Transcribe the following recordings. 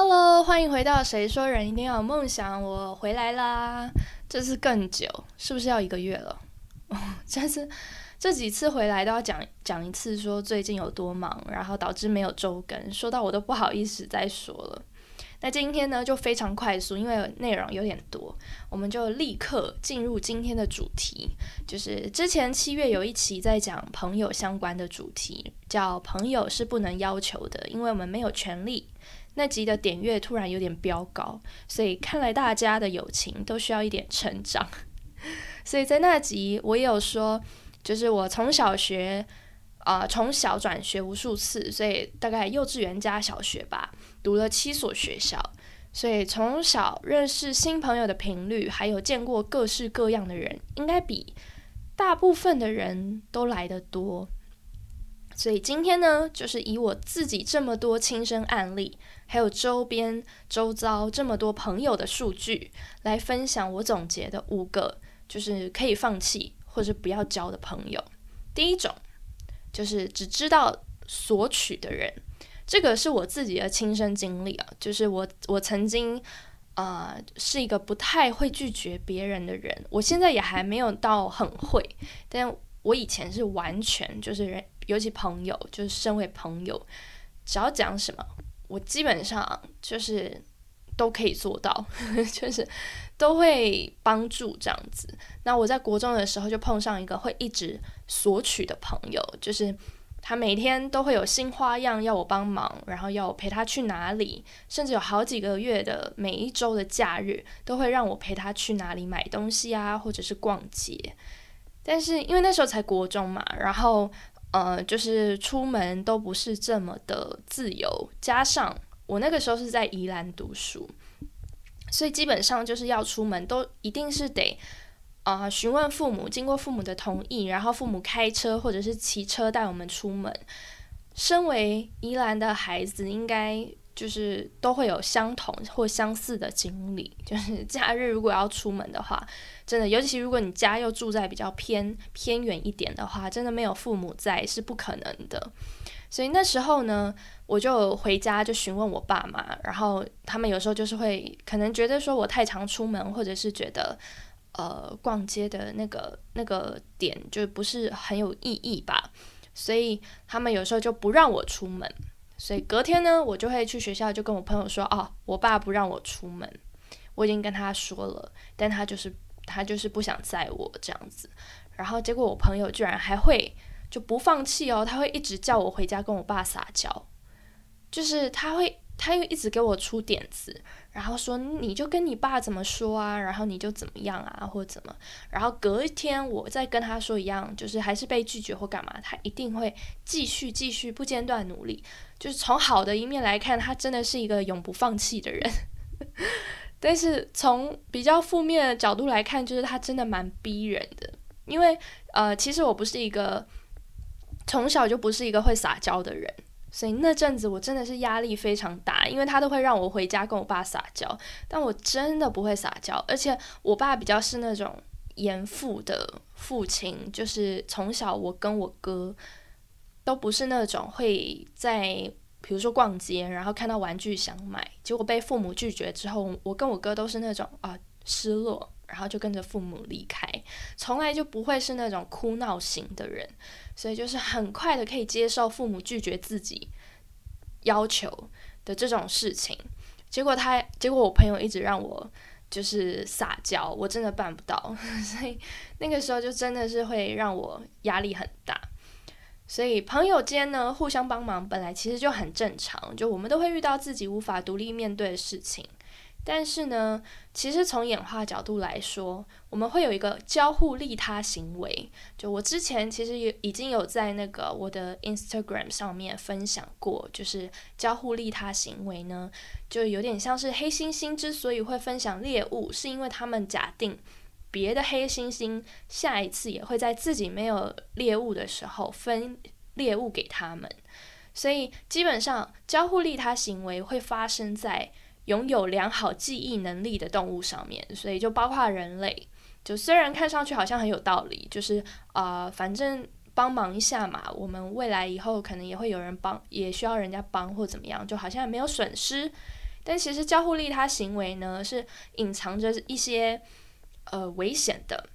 Hello，欢迎回到《谁说人一定要有梦想》，我回来啦。这次更久，是不是要一个月了？哦 这次这几次回来都要讲讲一次，说最近有多忙，然后导致没有周更，说到我都不好意思再说了。那今天呢就非常快速，因为内容有点多，我们就立刻进入今天的主题。就是之前七月有一期在讲朋友相关的主题，叫“朋友是不能要求的，因为我们没有权利”。那集的点阅突然有点飙高，所以看来大家的友情都需要一点成长。所以在那集我也有说，就是我从小学啊从小转学无数次，所以大概幼稚园加小学吧，读了七所学校，所以从小认识新朋友的频率，还有见过各式各样的人，应该比大部分的人都来得多。所以今天呢，就是以我自己这么多亲身案例。还有周边周遭这么多朋友的数据，来分享我总结的五个，就是可以放弃或者不要交的朋友。第一种就是只知道索取的人，这个是我自己的亲身经历啊，就是我我曾经啊是一个不太会拒绝别人的人，我现在也还没有到很会，但我以前是完全就是人，尤其朋友，就是身为朋友，只要讲什么。我基本上就是都可以做到，就是都会帮助这样子。那我在国中的时候就碰上一个会一直索取的朋友，就是他每天都会有新花样要我帮忙，然后要我陪他去哪里，甚至有好几个月的每一周的假日都会让我陪他去哪里买东西啊，或者是逛街。但是因为那时候才国中嘛，然后。呃，就是出门都不是这么的自由，加上我那个时候是在宜兰读书，所以基本上就是要出门都一定是得啊询问父母，经过父母的同意，然后父母开车或者是骑车带我们出门。身为宜兰的孩子，应该。就是都会有相同或相似的经历，就是假日如果要出门的话，真的，尤其如果你家又住在比较偏偏远一点的话，真的没有父母在是不可能的。所以那时候呢，我就回家就询问我爸妈，然后他们有时候就是会可能觉得说我太常出门，或者是觉得呃逛街的那个那个点就不是很有意义吧，所以他们有时候就不让我出门。所以隔天呢，我就会去学校，就跟我朋友说：“哦，我爸不让我出门，我已经跟他说了，但他就是他就是不想载我这样子。”然后结果我朋友居然还会就不放弃哦，他会一直叫我回家跟我爸撒娇，就是他会。他又一直给我出点子，然后说你就跟你爸怎么说啊，然后你就怎么样啊，或者怎么，然后隔一天我再跟他说一样，就是还是被拒绝或干嘛，他一定会继续继续不间断努力。就是从好的一面来看，他真的是一个永不放弃的人。但是从比较负面的角度来看，就是他真的蛮逼人的。因为呃，其实我不是一个从小就不是一个会撒娇的人。所以那阵子我真的是压力非常大，因为他都会让我回家跟我爸撒娇，但我真的不会撒娇，而且我爸比较是那种严父的父亲，就是从小我跟我哥都不是那种会在比如说逛街，然后看到玩具想买，结果被父母拒绝之后，我跟我哥都是那种啊失落。然后就跟着父母离开，从来就不会是那种哭闹型的人，所以就是很快的可以接受父母拒绝自己要求的这种事情。结果他，结果我朋友一直让我就是撒娇，我真的办不到，所以那个时候就真的是会让我压力很大。所以朋友间呢互相帮忙本来其实就很正常，就我们都会遇到自己无法独立面对的事情。但是呢，其实从演化角度来说，我们会有一个交互利他行为。就我之前其实也已经有在那个我的 Instagram 上面分享过，就是交互利他行为呢，就有点像是黑猩猩之所以会分享猎物，是因为他们假定别的黑猩猩下一次也会在自己没有猎物的时候分猎物给他们。所以基本上交互利他行为会发生在。拥有良好记忆能力的动物上面，所以就包括人类。就虽然看上去好像很有道理，就是啊，反正帮忙一下嘛，我们未来以后可能也会有人帮，也需要人家帮或怎么样，就好像也没有损失。但其实交互利他行为呢，是隐藏着一些呃危险的。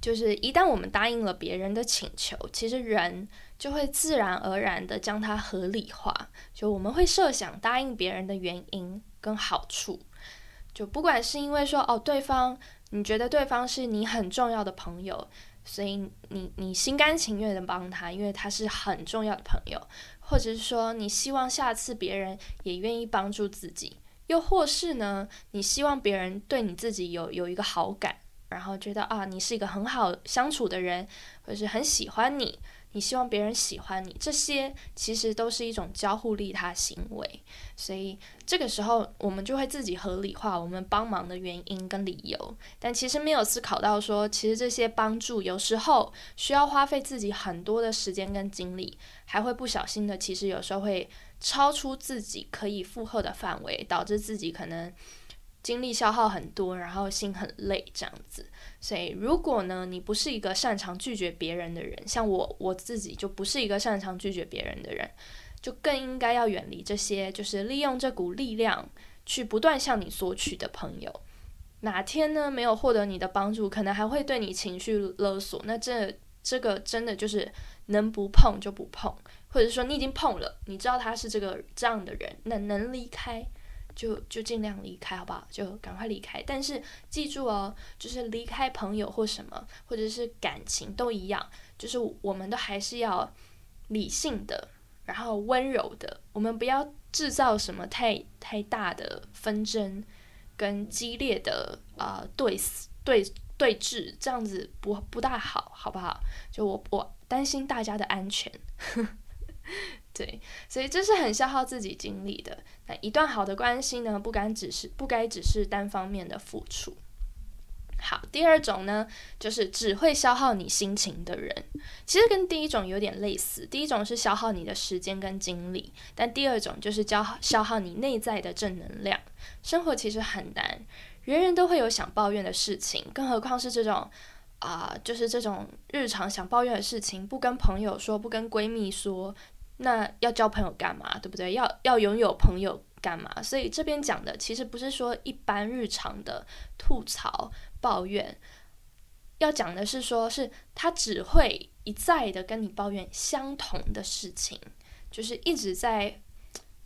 就是一旦我们答应了别人的请求，其实人就会自然而然的将它合理化。就我们会设想答应别人的原因跟好处，就不管是因为说哦，对方你觉得对方是你很重要的朋友，所以你你心甘情愿的帮他，因为他是很重要的朋友，或者是说你希望下次别人也愿意帮助自己，又或是呢，你希望别人对你自己有有一个好感。然后觉得啊，你是一个很好相处的人，或是很喜欢你，你希望别人喜欢你，这些其实都是一种交互利他行为。所以这个时候，我们就会自己合理化我们帮忙的原因跟理由，但其实没有思考到说，其实这些帮助有时候需要花费自己很多的时间跟精力，还会不小心的，其实有时候会超出自己可以负荷的范围，导致自己可能。精力消耗很多，然后心很累，这样子。所以，如果呢，你不是一个擅长拒绝别人的人，像我我自己就不是一个擅长拒绝别人的人，就更应该要远离这些，就是利用这股力量去不断向你索取的朋友。哪天呢，没有获得你的帮助，可能还会对你情绪勒索。那这这个真的就是能不碰就不碰，或者说你已经碰了，你知道他是这个这样的人，那能离开。就就尽量离开，好不好？就赶快离开。但是记住哦，就是离开朋友或什么，或者是感情都一样，就是我们都还是要理性的，然后温柔的。我们不要制造什么太太大的纷争跟激烈的啊对对对峙，这样子不不大好，好不好？就我我担心大家的安全。对，所以这是很消耗自己精力的。那一段好的关系呢，不该只是不该只是单方面的付出。好，第二种呢，就是只会消耗你心情的人，其实跟第一种有点类似。第一种是消耗你的时间跟精力，但第二种就是消消耗你内在的正能量。生活其实很难，人人都会有想抱怨的事情，更何况是这种啊，就是这种日常想抱怨的事情，不跟朋友说，不跟闺蜜说。那要交朋友干嘛？对不对？要要拥有朋友干嘛？所以这边讲的其实不是说一般日常的吐槽抱怨，要讲的是说，是他只会一再的跟你抱怨相同的事情，就是一直在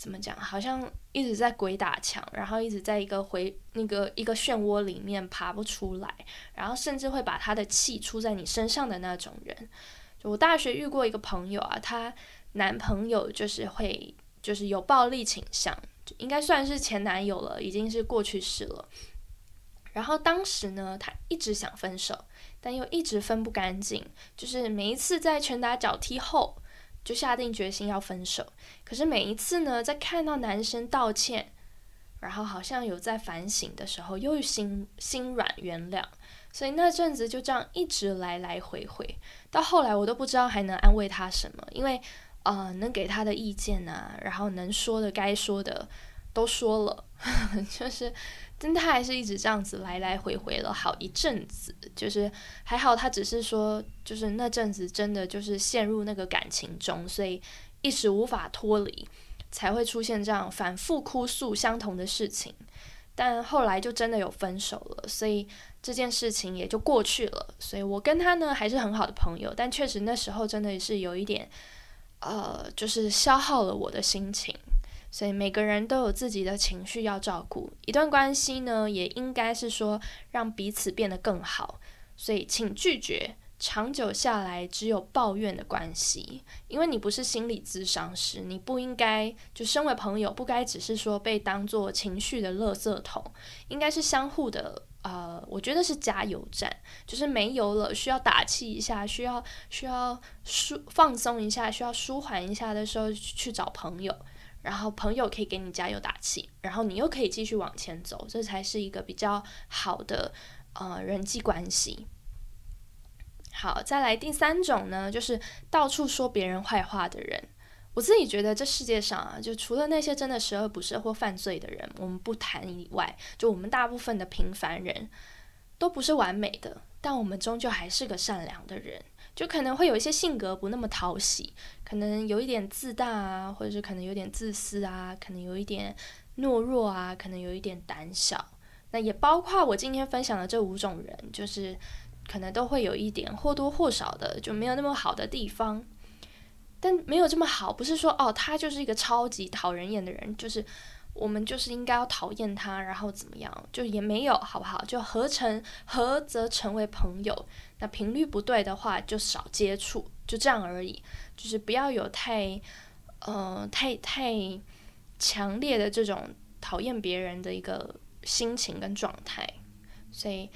怎么讲？好像一直在鬼打墙，然后一直在一个回那个一个漩涡里面爬不出来，然后甚至会把他的气出在你身上的那种人。就我大学遇过一个朋友啊，她。男朋友就是会，就是有暴力倾向，应该算是前男友了，已经是过去式了。然后当时呢，他一直想分手，但又一直分不干净，就是每一次在拳打脚踢后，就下定决心要分手。可是每一次呢，在看到男生道歉，然后好像有在反省的时候，又心心软原谅，所以那阵子就这样一直来来回回，到后来我都不知道还能安慰他什么，因为。啊，能给他的意见啊，然后能说的、该说的都说了，就是，但他还是一直这样子来来回回了好一阵子。就是还好，他只是说，就是那阵子真的就是陷入那个感情中，所以一时无法脱离，才会出现这样反复哭诉相同的事情。但后来就真的有分手了，所以这件事情也就过去了。所以我跟他呢还是很好的朋友，但确实那时候真的是有一点。呃，就是消耗了我的心情，所以每个人都有自己的情绪要照顾。一段关系呢，也应该是说让彼此变得更好。所以，请拒绝长久下来只有抱怨的关系，因为你不是心理咨商师，你不应该就身为朋友，不该只是说被当做情绪的垃圾桶，应该是相互的。呃，我觉得是加油站，就是没油了，需要打气一下，需要需要舒放松一下，需要舒缓一下的时候去找朋友，然后朋友可以给你加油打气，然后你又可以继续往前走，这才是一个比较好的呃人际关系。好，再来第三种呢，就是到处说别人坏话的人。我自己觉得，这世界上啊，就除了那些真的十恶不赦或犯罪的人，我们不谈以外，就我们大部分的平凡人，都不是完美的，但我们终究还是个善良的人。就可能会有一些性格不那么讨喜，可能有一点自大啊，或者是可能有点自私啊，可能有一点懦弱啊，可能有一点胆小。那也包括我今天分享的这五种人，就是可能都会有一点或多或少的就没有那么好的地方。但没有这么好，不是说哦，他就是一个超级讨人厌的人，就是我们就是应该要讨厌他，然后怎么样，就也没有，好不好？就合成合则成为朋友，那频率不对的话，就少接触，就这样而已。就是不要有太呃太太强烈的这种讨厌别人的一个心情跟状态。所以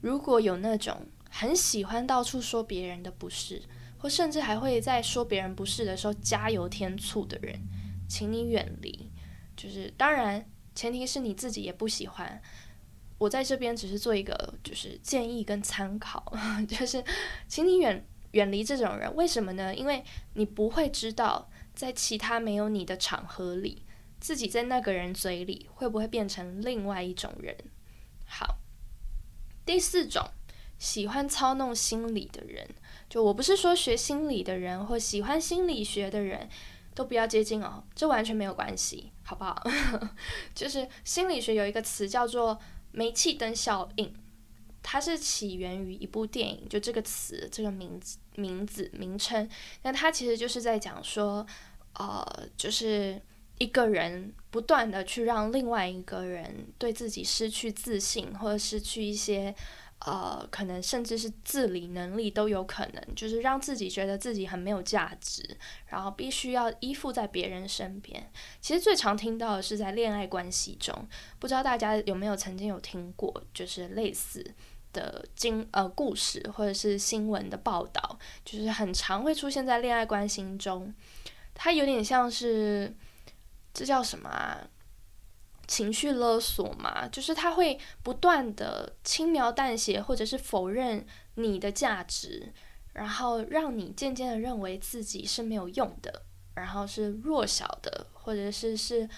如果有那种很喜欢到处说别人的不是。或甚至还会在说别人不是的时候加油添醋的人，请你远离。就是当然，前提是你自己也不喜欢。我在这边只是做一个就是建议跟参考，就是请你远远离这种人。为什么呢？因为你不会知道在其他没有你的场合里，自己在那个人嘴里会不会变成另外一种人。好，第四种，喜欢操弄心理的人。就我不是说学心理的人或喜欢心理学的人都不要接近哦，这完全没有关系，好不好？就是心理学有一个词叫做煤气灯效应，它是起源于一部电影，就这个词这个名字名字名称，那它其实就是在讲说，呃，就是一个人不断的去让另外一个人对自己失去自信，或者失去一些。呃，可能甚至是自理能力都有可能，就是让自己觉得自己很没有价值，然后必须要依附在别人身边。其实最常听到的是在恋爱关系中，不知道大家有没有曾经有听过，就是类似的经呃故事或者是新闻的报道，就是很常会出现在恋爱关系中。它有点像是这叫什么啊？情绪勒索嘛，就是他会不断的轻描淡写，或者是否认你的价值，然后让你渐渐的认为自己是没有用的，然后是弱小的，或者是是，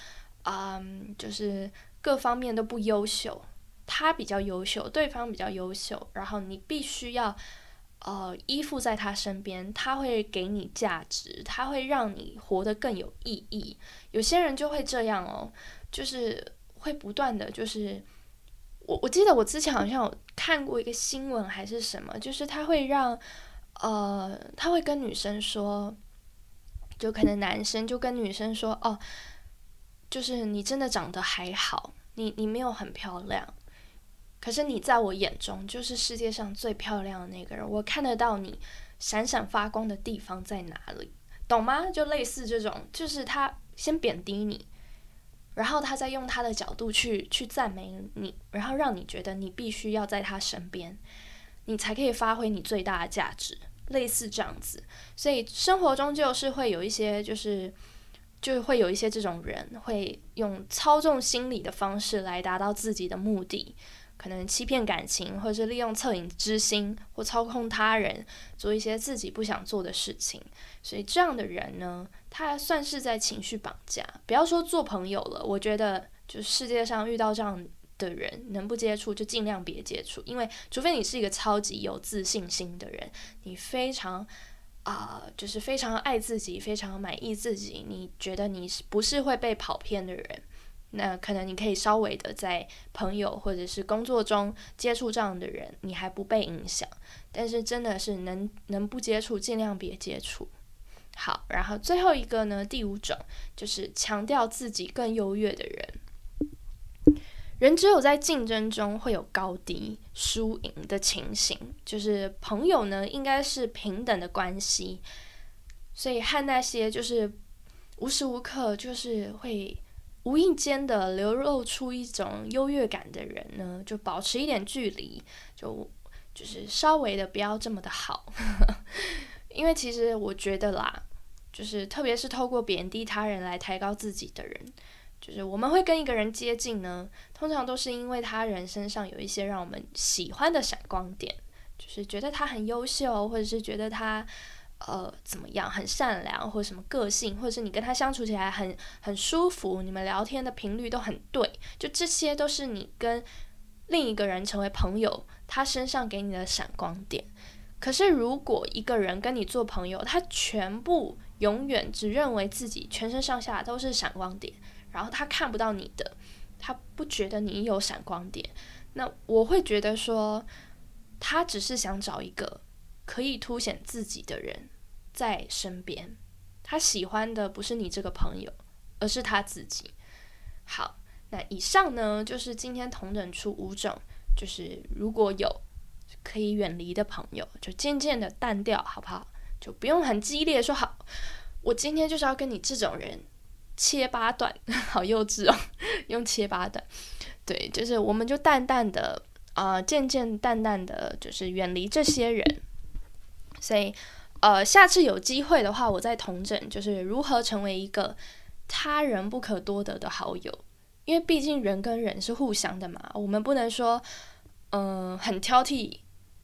嗯，就是各方面都不优秀，他比较优秀，对方比较优秀，然后你必须要呃依附在他身边，他会给你价值，他会让你活得更有意义。有些人就会这样哦。就是会不断的，就是我我记得我之前好像有看过一个新闻还是什么，就是他会让呃他会跟女生说，就可能男生就跟女生说哦，就是你真的长得还好，你你没有很漂亮，可是你在我眼中就是世界上最漂亮的那个人，我看得到你闪闪发光的地方在哪里，懂吗？就类似这种，就是他先贬低你。然后他再用他的角度去去赞美你，然后让你觉得你必须要在他身边，你才可以发挥你最大的价值，类似这样子。所以生活中就是会有一些，就是就会有一些这种人，会用操纵心理的方式来达到自己的目的。可能欺骗感情，或者是利用恻隐之心或操控他人做一些自己不想做的事情，所以这样的人呢，他算是在情绪绑架。不要说做朋友了，我觉得就世界上遇到这样的人，能不接触就尽量别接触，因为除非你是一个超级有自信心的人，你非常啊，就是非常爱自己，非常满意自己，你觉得你是不是会被跑偏的人？那可能你可以稍微的在朋友或者是工作中接触这样的人，你还不被影响。但是真的是能能不接触，尽量别接触。好，然后最后一个呢，第五种就是强调自己更优越的人。人只有在竞争中会有高低、输赢的情形，就是朋友呢应该是平等的关系。所以和那些就是无时无刻就是会。无意间的流露出一种优越感的人呢，就保持一点距离，就就是稍微的不要这么的好，因为其实我觉得啦，就是特别是透过贬低他人来抬高自己的人，就是我们会跟一个人接近呢，通常都是因为他人身上有一些让我们喜欢的闪光点，就是觉得他很优秀，或者是觉得他。呃，怎么样？很善良，或者什么个性，或者是你跟他相处起来很很舒服，你们聊天的频率都很对，就这些都是你跟另一个人成为朋友，他身上给你的闪光点。可是如果一个人跟你做朋友，他全部永远只认为自己全身上下都是闪光点，然后他看不到你的，他不觉得你有闪光点，那我会觉得说，他只是想找一个可以凸显自己的人在身边，他喜欢的不是你这个朋友，而是他自己。好，那以上呢就是今天同等出五种，就是如果有可以远离的朋友，就渐渐的淡掉，好不好？就不用很激烈说好，我今天就是要跟你这种人切八段，好幼稚哦，用切八段，对，就是我们就淡淡的啊，渐渐淡淡的，就是远离这些人。所以，呃，下次有机会的话，我再同整，就是如何成为一个。他人不可多得的好友，因为毕竟人跟人是互相的嘛，我们不能说，嗯，很挑剔，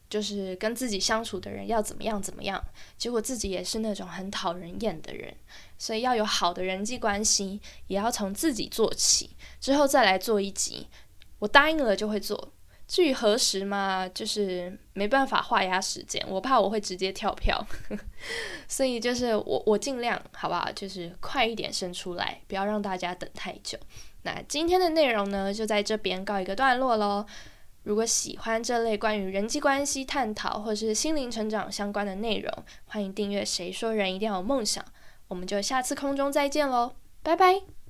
就是跟自己相处的人要怎么样怎么样，结果自己也是那种很讨人厌的人，所以要有好的人际关系，也要从自己做起，之后再来做一集，我答应了就会做。至于何时嘛，就是没办法画押时间，我怕我会直接跳票，所以就是我我尽量好不好？就是快一点生出来，不要让大家等太久。那今天的内容呢，就在这边告一个段落喽。如果喜欢这类关于人际关系探讨或是心灵成长相关的内容，欢迎订阅。谁说人一定要有梦想？我们就下次空中再见喽，拜拜。